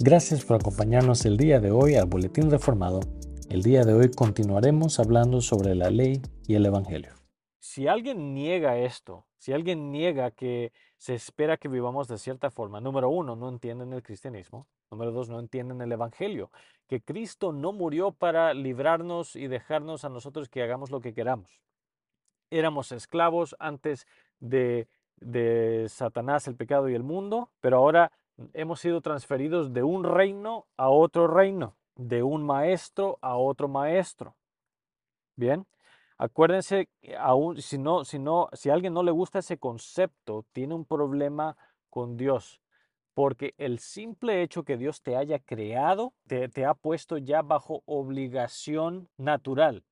Gracias por acompañarnos el día de hoy al Boletín Reformado. El día de hoy continuaremos hablando sobre la ley y el Evangelio. Si alguien niega esto, si alguien niega que se espera que vivamos de cierta forma, número uno, no entienden el cristianismo. Número dos, no entienden el Evangelio, que Cristo no murió para librarnos y dejarnos a nosotros que hagamos lo que queramos. Éramos esclavos antes de, de Satanás, el pecado y el mundo, pero ahora hemos sido transferidos de un reino a otro reino, de un maestro a otro maestro. Bien, acuérdense, si no, si no, si a alguien no le gusta ese concepto, tiene un problema con Dios, porque el simple hecho que Dios te haya creado te ha puesto ya bajo obligación natural,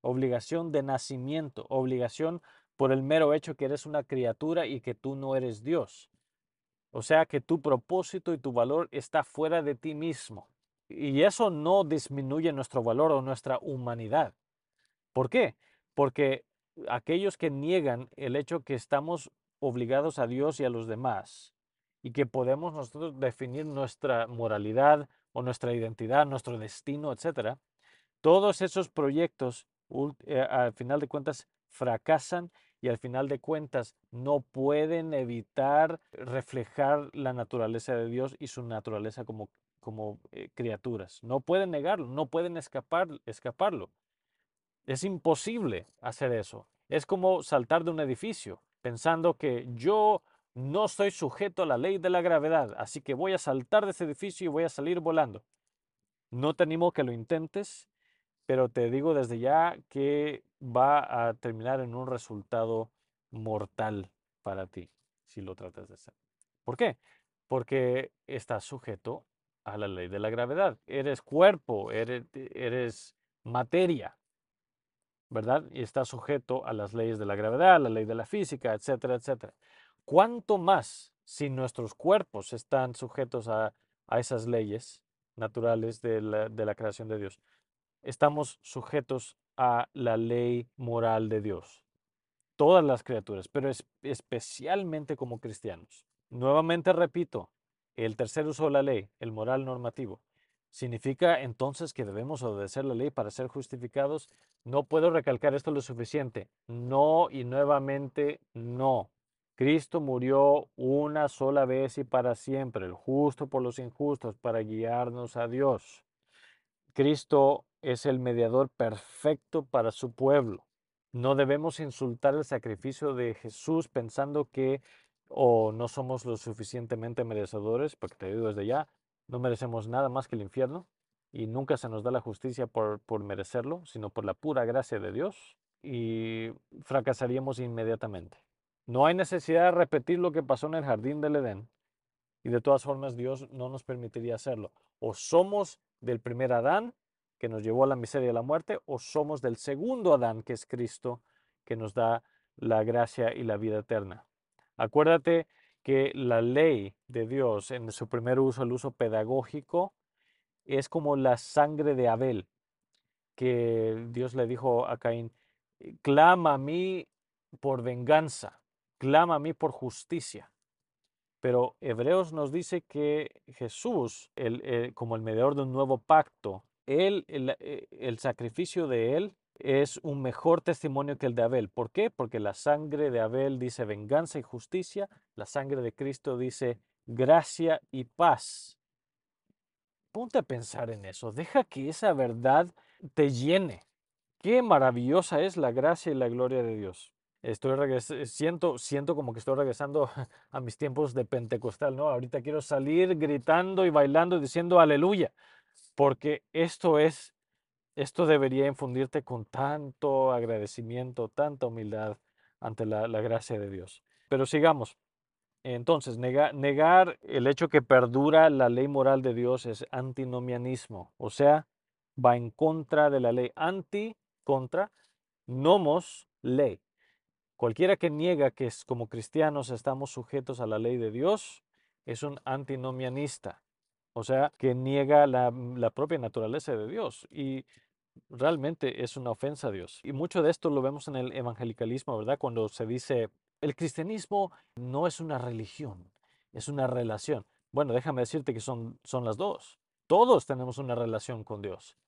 obligación de nacimiento, obligación por el mero hecho que eres una criatura y que tú no eres Dios. O sea que tu propósito y tu valor está fuera de ti mismo. Y eso no disminuye nuestro valor o nuestra humanidad. ¿Por qué? Porque aquellos que niegan el hecho que estamos obligados a Dios y a los demás y que podemos nosotros definir nuestra moralidad o nuestra identidad, nuestro destino, etcétera, todos esos proyectos eh, al final de cuentas fracasan y al final de cuentas no pueden evitar reflejar la naturaleza de Dios y su naturaleza como, como eh, criaturas. No pueden negarlo, no pueden escapar, escaparlo. Es imposible hacer eso. Es como saltar de un edificio pensando que yo no estoy sujeto a la ley de la gravedad, así que voy a saltar de ese edificio y voy a salir volando. No te animo que lo intentes, pero te digo desde ya que va a terminar en un resultado mortal para ti si lo tratas de hacer. ¿Por qué? Porque estás sujeto a la ley de la gravedad. Eres cuerpo, eres, materia, ¿verdad? Y estás sujeto a las leyes de la gravedad, la ley de la física, etcétera, etcétera. ¿Cuánto más si nuestros cuerpos están sujetos a, a esas leyes naturales de la, de la creación de Dios? Estamos sujetos a la ley moral de Dios. Todas las criaturas, pero especialmente como cristianos. Nuevamente repito, el tercer uso de la ley, el moral normativo, ¿significa entonces que debemos obedecer la ley para ser justificados? No puedo recalcar esto lo suficiente. No y nuevamente no. Cristo murió una sola vez y para siempre, el justo por los injustos, para guiarnos a Dios. Cristo es el mediador perfecto para su pueblo. No debemos insultar el sacrificio de Jesús pensando que o no somos lo suficientemente merecedores, porque te digo desde ya, no merecemos nada más que el infierno y nunca se nos da la justicia por, por merecerlo, sino por la pura gracia de Dios y fracasaríamos inmediatamente. No hay necesidad de repetir lo que pasó en el jardín del Edén y de todas formas Dios no nos permitiría hacerlo. O somos del primer Adán que nos llevó a la miseria y a la muerte, o somos del segundo Adán, que es Cristo, que nos da la gracia y la vida eterna. Acuérdate que la ley de Dios en su primer uso, el uso pedagógico, es como la sangre de Abel, que Dios le dijo a Caín, clama a mí por venganza, clama a mí por justicia. Pero Hebreos nos dice que Jesús, eh, como el mediador de un nuevo pacto, él, eh, el, sacrificio de Él es un mejor testimonio que el de Abel. ¿Por qué? Porque la sangre de Abel dice venganza y justicia, la sangre de Cristo dice gracia y paz. Ponte a pensar en eso, deja que esa verdad te llene. Qué maravillosa es la gracia y la gloria de Dios. Estoy siento, siento como que estoy regresando a mis tiempos de Pentecostal, ¿no? Ahorita quiero salir gritando y bailando diciendo aleluya porque esto es, esto debería infundirte con tanto agradecimiento, tanta humildad ante la, gracia de Dios. Pero sigamos. Entonces, negar el hecho que perdura la ley moral de Dios es antinomianismo, o sea, va en contra de la ley. Anti, contra, nomos, ley. Cualquiera que niega que como cristianos estamos sujetos a la ley de Dios es un antinomianista o sea, que niega la, propia naturaleza de Dios y realmente es una ofensa a Dios. Y mucho de esto lo vemos en el evangelicalismo, ¿verdad? Cuando se dice, el cristianismo no es una religión, es una relación. Bueno, déjame decirte que son, son las dos. Todos tenemos una relación con Dios,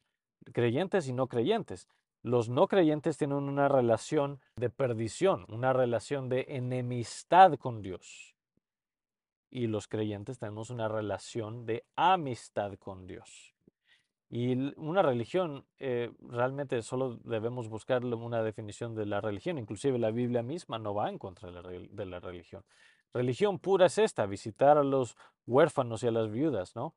creyentes y no creyentes. Los no creyentes tienen una relación de perdición, una relación de enemistad con Dios. Y los creyentes tenemos una relación de amistad con Dios. Y una religión, eh, realmente solo debemos buscar una definición de la religión. Inclusive la Biblia misma no va en contra de la religión. Religión pura es esta, visitar a los huérfanos y a las viudas, ¿no?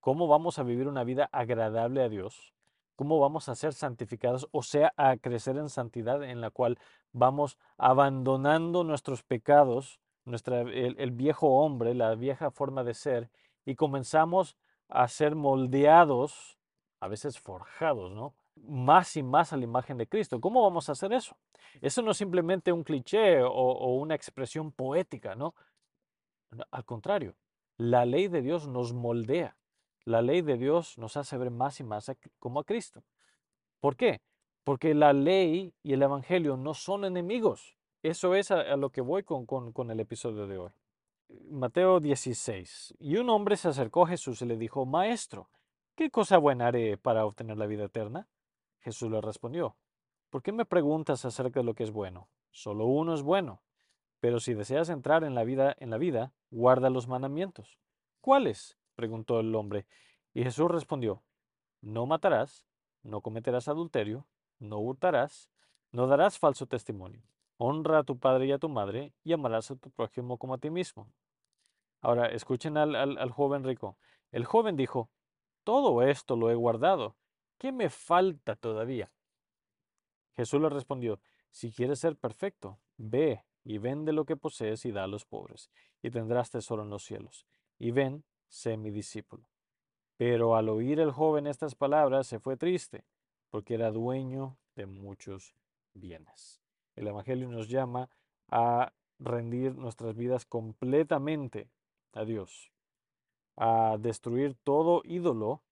¿Cómo vamos a vivir una vida agradable a Dios? ¿Cómo vamos a ser santificados? O sea, a crecer en santidad en la cual vamos abandonando nuestros pecados, nuestra, el, el viejo hombre, la vieja forma de ser, y comenzamos a ser moldeados, a veces forjados, ¿no? Más y más a la imagen de Cristo. ¿Cómo vamos a hacer eso? Eso no es simplemente un cliché o, una expresión poética, ¿no? Al contrario, la ley de Dios nos moldea. La ley de Dios nos hace ver más y más como a Cristo. ¿Por qué? Porque la ley y el Evangelio no son enemigos. Eso es a, lo que voy con, con el episodio de hoy. Mateo 16. Y un hombre se acercó a Jesús y le dijo, Maestro, ¿qué cosa buena haré para obtener la vida eterna? Jesús le respondió, ¿por qué me preguntas acerca de lo que es bueno? Solo uno es bueno. Pero si deseas entrar en la vida, en la vida, guarda los mandamientos. ¿Cuáles? preguntó el hombre. Y Jesús respondió, No matarás, no cometerás adulterio, no hurtarás, no darás falso testimonio, honra a tu padre y a tu madre, y amarás a tu prójimo como a ti mismo. Ahora, escuchen al, joven rico. El joven dijo, todo esto lo he guardado. ¿Qué me falta todavía? Jesús le respondió, si quieres ser perfecto, ve y vende lo que posees y da a los pobres, y tendrás tesoro en los cielos. Y ven, sé mi discípulo. Pero al oír el joven estas palabras se fue triste, porque era dueño de muchos bienes. El Evangelio nos llama a rendir nuestras vidas completamente a Dios, a destruir todo ídolo,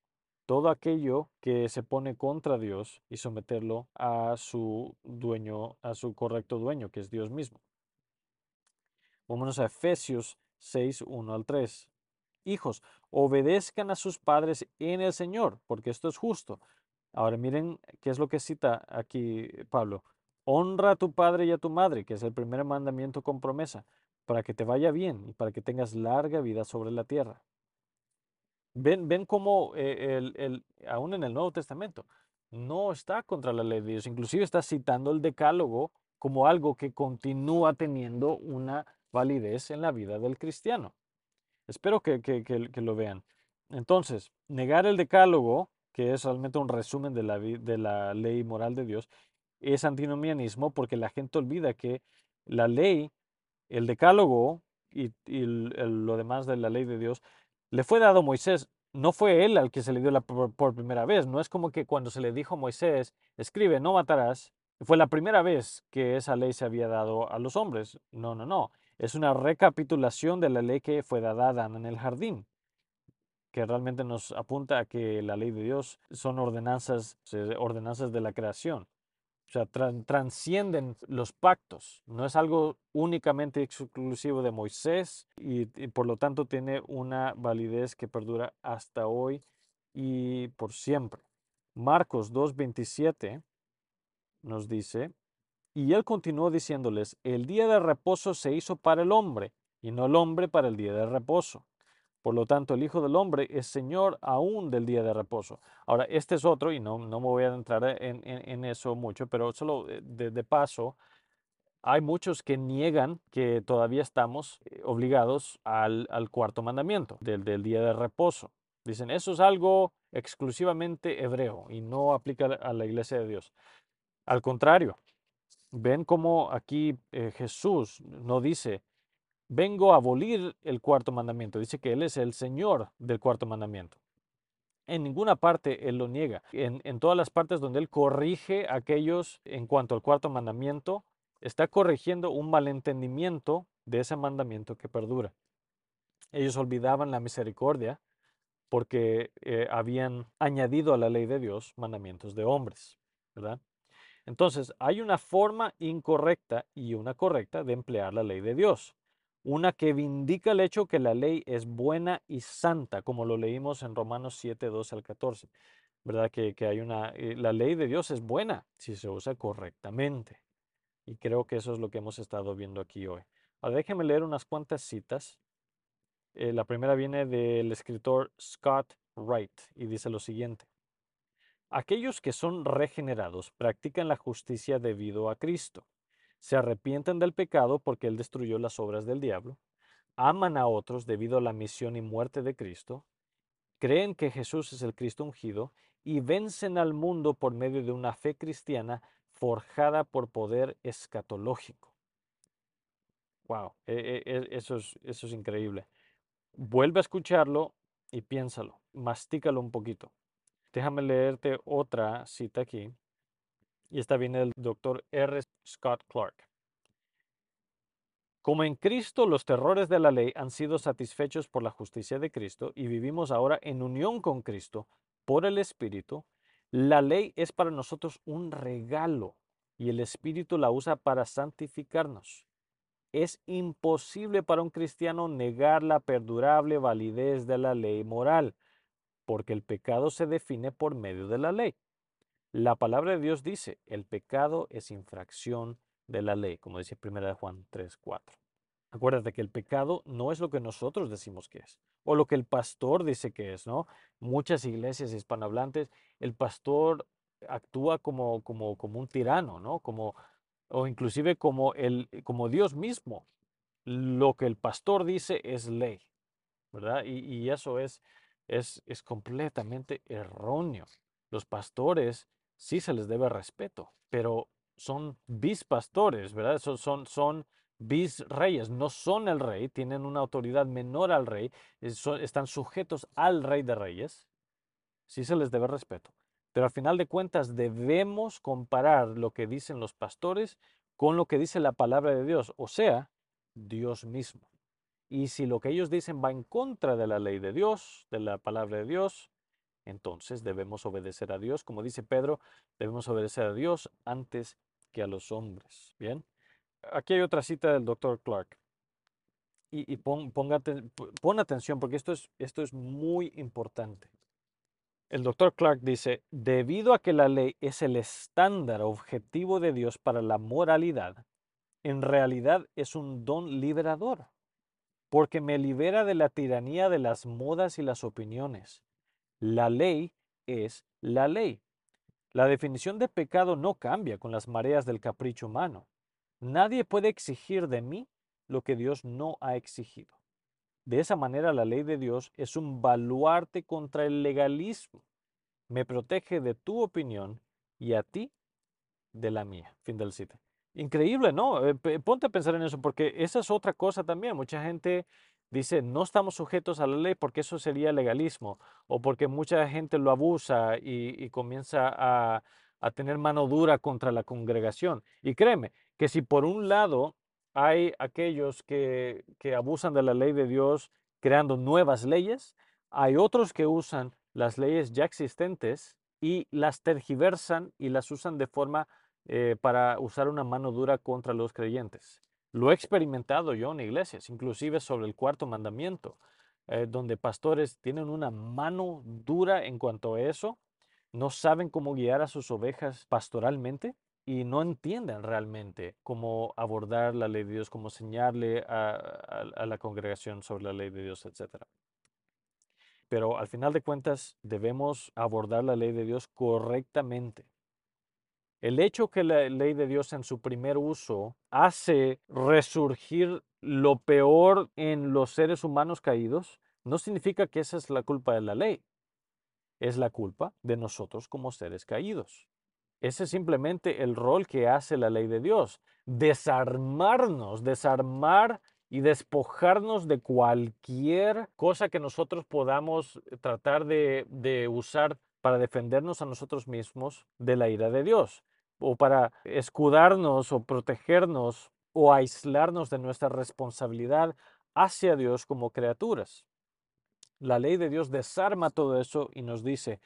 todo aquello que se pone contra Dios y someterlo a su dueño, a su correcto dueño, que es Dios mismo. Vámonos a Efesios 6, 1 al 3. Hijos, obedezcan a sus padres en el Señor, porque esto es justo. Ahora miren qué es lo que cita aquí Pablo. Honra a tu padre y a tu madre, que es el primer mandamiento con promesa, para que te vaya bien y para que tengas larga vida sobre la tierra. Ven, ven cómo eh, el, aún en el Nuevo Testamento no está contra la ley de Dios, inclusive está citando el decálogo como algo que continúa teniendo una validez en la vida del cristiano. Espero que, que lo vean. Entonces, negar el decálogo, que es realmente un resumen de la, de la ley moral de Dios, es antinomianismo porque la gente olvida que la ley, el decálogo y, lo demás de la ley de Dios le fue dado a Moisés. No fue él al que se le dio por, por, primera vez. No es como que cuando se le dijo a Moisés, escribe, no matarás, fue la primera vez que esa ley se había dado a los hombres. No, no, no. Es una recapitulación de la ley que fue dada a Adán en el jardín, que realmente nos apunta a que la ley de Dios son ordenanzas, ordenanzas de la creación. O sea, transcienden los pactos. No es algo únicamente exclusivo de Moisés y, por lo tanto tiene una validez que perdura hasta hoy y por siempre. Marcos 2.27 nos dice, y él continuó diciéndoles, el día de reposo se hizo para el hombre y no el hombre para el día de reposo. Por lo tanto, el Hijo del Hombre es Señor aún del día de reposo. Ahora, este es otro, y no, no me voy a entrar en, eso mucho, pero solo eh, de, paso, hay muchos que niegan que todavía estamos eh, obligados al, cuarto mandamiento, del, del día de reposo. Dicen, eso es algo exclusivamente hebreo y no aplica a la iglesia de Dios. Al contrario, ven cómo aquí eh, Jesús no dice, vengo a abolir el cuarto mandamiento. Dice que Él es el Señor del cuarto mandamiento. En ninguna parte Él lo niega. En, todas las partes donde Él corrige a aquellos en cuanto al cuarto mandamiento, está corrigiendo un malentendimiento de ese mandamiento que perdura. Ellos olvidaban la misericordia porque eh, habían añadido a la ley de Dios mandamientos de hombres, ¿verdad? Entonces, hay una forma incorrecta y una correcta de emplear la ley de Dios. Una que vindica el hecho que la ley es buena y santa, como lo leímos en Romanos 7, 12 al 14. ¿Verdad? Que, que hay una, eh, la ley de Dios es buena si se usa correctamente. Y creo que eso es lo que hemos estado viendo aquí hoy. Ahora déjenme leer unas cuantas citas. Eh, la primera viene del escritor Scott Wright y dice lo siguiente. Aquellos que son regenerados practican la justicia debido a Cristo se arrepienten del pecado porque Él destruyó las obras del diablo, aman a otros debido a la misión y muerte de Cristo, creen que Jesús es el Cristo ungido y vencen al mundo por medio de una fe cristiana forjada por poder escatológico. Wow, e, e, e, eso es, eso es increíble. Vuelve a escucharlo y piénsalo, mastícalo un poquito. Déjame leerte otra cita aquí y esta viene del doctor R. Scott Clark. Como en Cristo los terrores de la ley han sido satisfechos por la justicia de Cristo y vivimos ahora en unión con Cristo por el Espíritu, la ley es para nosotros un regalo y el Espíritu la usa para santificarnos. Es imposible para un cristiano negar la perdurable validez de la ley moral, porque el pecado se define por medio de la ley. La palabra de Dios dice, el pecado es infracción de la ley, como dice 1 Juan 3, 4. Acuérdate que el pecado no es lo que nosotros decimos que es, o lo que el pastor dice que es, ¿no? Muchas iglesias hispanohablantes, el pastor actúa como, como, como un tirano, ¿no? Como, o inclusive como, el, como Dios mismo. Lo que el pastor dice es ley, ¿verdad? Y, y eso es, es, es completamente erróneo. Los pastores sí se les debe respeto, pero son bispastores, ¿verdad? Son, son, son bis reyes, no son el rey, tienen una autoridad menor al rey, están sujetos al rey de reyes, sí se les debe respeto. Pero al final de cuentas debemos comparar lo que dicen los pastores con lo que dice la palabra de Dios, o sea, Dios mismo. Y si lo que ellos dicen va en contra de la ley de Dios, de la palabra de Dios, entonces debemos obedecer a Dios. Como dice Pedro, debemos obedecer a Dios antes que a los hombres. Bien, aquí hay otra cita del doctor Clark. Y, pon, atención porque esto es, esto es muy importante. El doctor Clark dice, debido a que la ley es el estándar objetivo de Dios para la moralidad, en realidad es un don liberador, porque me libera de la tiranía de las modas y las opiniones la ley es la ley. La definición de pecado no cambia con las mareas del capricho humano. Nadie puede exigir de mí lo que Dios no ha exigido. De esa manera la ley de Dios es un baluarte contra el legalismo. Me protege de tu opinión y a ti de la mía. Fin del cita. Increíble, ¿no? Eh, ponte a pensar en eso porque esa es otra cosa también. Mucha gente dice, no estamos sujetos a la ley porque eso sería legalismo o porque mucha gente lo abusa y, comienza a, tener mano dura contra la congregación. Y créeme que si por un lado hay aquellos que, que abusan de la ley de Dios creando nuevas leyes, hay otros que usan las leyes ya existentes y las tergiversan y las usan de forma eh, para usar una mano dura contra los creyentes. Lo he experimentado yo en iglesias, inclusive sobre el cuarto mandamiento, eh, donde pastores tienen una mano dura en cuanto a eso, no saben cómo guiar a sus ovejas pastoralmente y no entienden realmente cómo abordar la ley de Dios, cómo enseñarle a, a la congregación sobre la ley de Dios, etc. Pero al final de cuentas debemos abordar la ley de Dios correctamente. El hecho que la ley de Dios en su primer uso hace resurgir lo peor en los seres humanos caídos, no significa que esa es la culpa de la ley. Es la culpa de nosotros como seres caídos. Ese es simplemente el rol que hace la ley de Dios. Desarmarnos, desarmar y despojarnos de cualquier cosa que nosotros podamos tratar de, de usar para defendernos a nosotros mismos de la ira de Dios o para escudarnos o protegernos o aislarnos de nuestra responsabilidad hacia Dios como criaturas. La ley de Dios desarma todo eso y nos dice,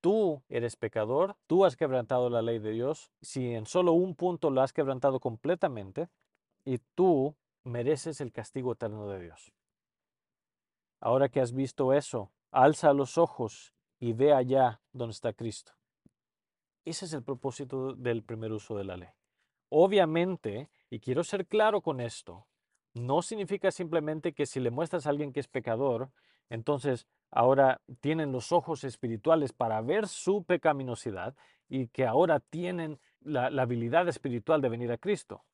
tú eres pecador, tú has quebrantado la ley de Dios, si en solo un punto lo has quebrantado completamente, y tú mereces el castigo eterno de Dios. Ahora que has visto eso, alza los ojos y ve allá donde está Cristo. Ese es el propósito del primer uso de la ley. Obviamente, y quiero ser claro con esto, no significa simplemente que si le muestras a alguien que es pecador, entonces ahora tienen los ojos espirituales para ver su pecaminosidad y que ahora tienen la, habilidad espiritual de venir a Cristo.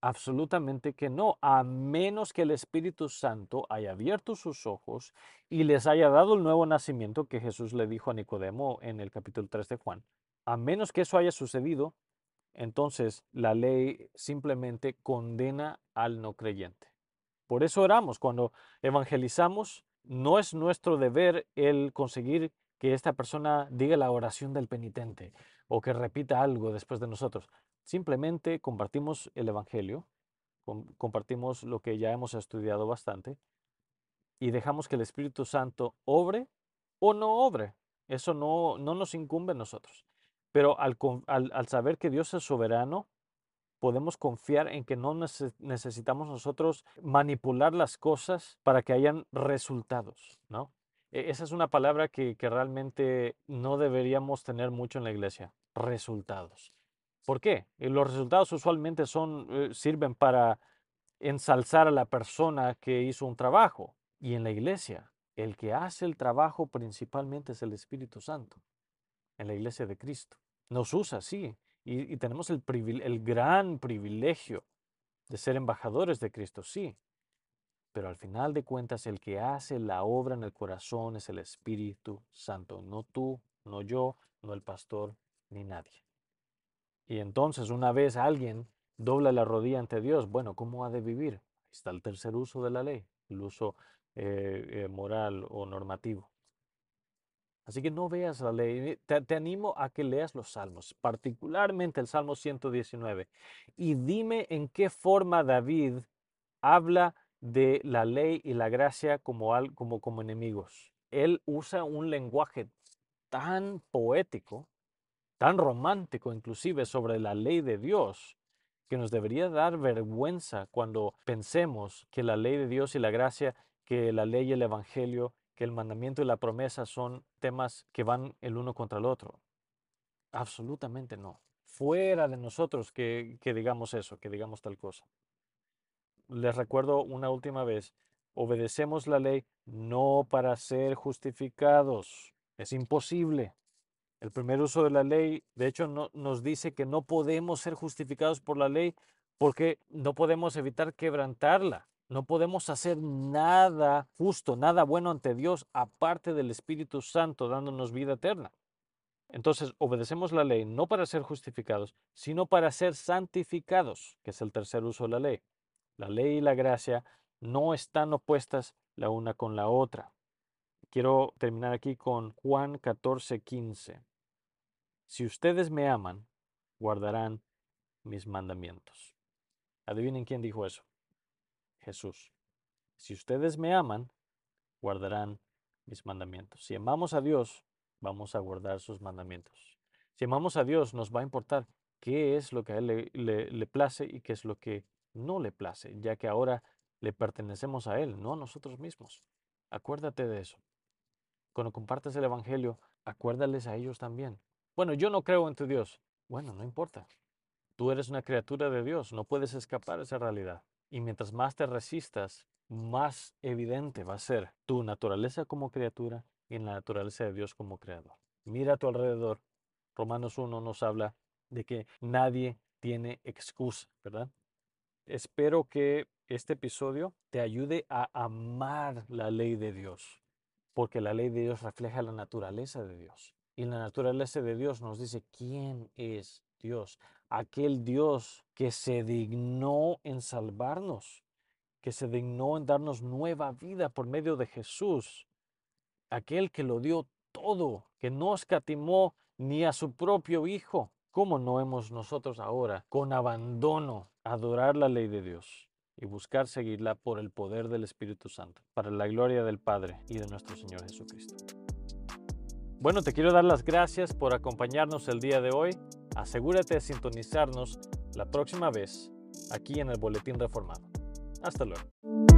Absolutamente que no, a menos que el Espíritu Santo haya abierto sus ojos y les haya dado el nuevo nacimiento que Jesús le dijo a Nicodemo en el capítulo 3 de Juan. A menos que eso haya sucedido, entonces la ley simplemente condena al no creyente. Por eso oramos, cuando evangelizamos, no es nuestro deber el conseguir que esta persona diga la oración del penitente o que repita algo después de nosotros. Simplemente compartimos el Evangelio, compartimos lo que ya hemos estudiado bastante y dejamos que el Espíritu Santo obre o no obre. Eso no, no nos incumbe a nosotros. Pero al, saber que Dios es soberano, podemos confiar en que no necesitamos nosotros manipular las cosas para que hayan resultados, ¿no? E-, esa es una palabra que, realmente no deberíamos tener mucho en la iglesia, resultados. ¿Por qué? Eh, los resultados usualmente son, eh, sirven para ensalzar a la persona que hizo un trabajo. Y en la iglesia, el que hace el trabajo principalmente es el Espíritu Santo, en la iglesia de Cristo. Nos usa, sí, y, tenemos el, gran privilegio de ser embajadores de Cristo, sí. Pero al final de cuentas, el que hace la obra en el corazón es el Espíritu Santo, no tú, no yo, no el pastor, ni nadie. Y entonces una vez alguien dobla la rodilla ante Dios, bueno, ¿cómo ha de vivir? Está el tercer uso de la ley, el uso eh, eh, moral o normativo. Así que no veas la ley. Te, animo a que leas los salmos, particularmente el Salmo 119. Y dime en qué forma David habla de la ley y la gracia como, como, como enemigos. Él usa un lenguaje tan poético, tan romántico inclusive sobre la ley de Dios, que nos debería dar vergüenza cuando pensemos que la ley de Dios y la gracia, que la ley y el Evangelio que el mandamiento y la promesa son temas que van el uno contra el otro. Absolutamente no. Fuera de nosotros que, que digamos eso, que digamos tal cosa. Les recuerdo una última vez, obedecemos la ley no para ser justificados. Es imposible. El primer uso de la ley, de hecho, no, nos dice que no podemos ser justificados por la ley porque no podemos evitar quebrantarla. No podemos hacer nada justo, nada bueno ante Dios aparte del Espíritu Santo dándonos vida eterna. Entonces, obedecemos la ley no para ser justificados, sino para ser santificados, que es el tercer uso de la ley. La ley y la gracia no están opuestas la una con la otra. Quiero terminar aquí con Juan 14, 15. Si ustedes me aman, guardarán mis mandamientos. Adivinen quién dijo eso. Jesús. Si ustedes me aman, guardarán mis mandamientos. Si amamos a Dios, vamos a guardar sus mandamientos. Si amamos a Dios, nos va a importar qué es lo que a Él le, place y qué es lo que no le place, ya que ahora le pertenecemos a Él, no a nosotros mismos. Acuérdate de eso. Cuando compartes el Evangelio, acuérdales a ellos también. Bueno, yo no creo en tu Dios. Bueno, no importa. Tú eres una criatura de Dios, no puedes escapar de esa realidad. Y mientras más te resistas, más evidente va a ser tu naturaleza como criatura y la naturaleza de Dios como creador. Mira a tu alrededor. Romanos 1 nos habla de que nadie tiene excusa, ¿verdad? Espero que este episodio te ayude a amar la ley de Dios, porque la ley de Dios refleja la naturaleza de Dios. Y la naturaleza de Dios nos dice quién es Dios aquel Dios que se dignó en salvarnos, que se dignó en darnos nueva vida por medio de Jesús, aquel que lo dio todo, que no escatimó ni a su propio Hijo. ¿Cómo no hemos nosotros ahora, con abandono, adorar la ley de Dios y buscar seguirla por el poder del Espíritu Santo, para la gloria del Padre y de nuestro Señor Jesucristo? Bueno, te quiero dar las gracias por acompañarnos el día de hoy. Asegúrate de sintonizarnos la próxima vez aquí en el Boletín Reformado. Hasta luego.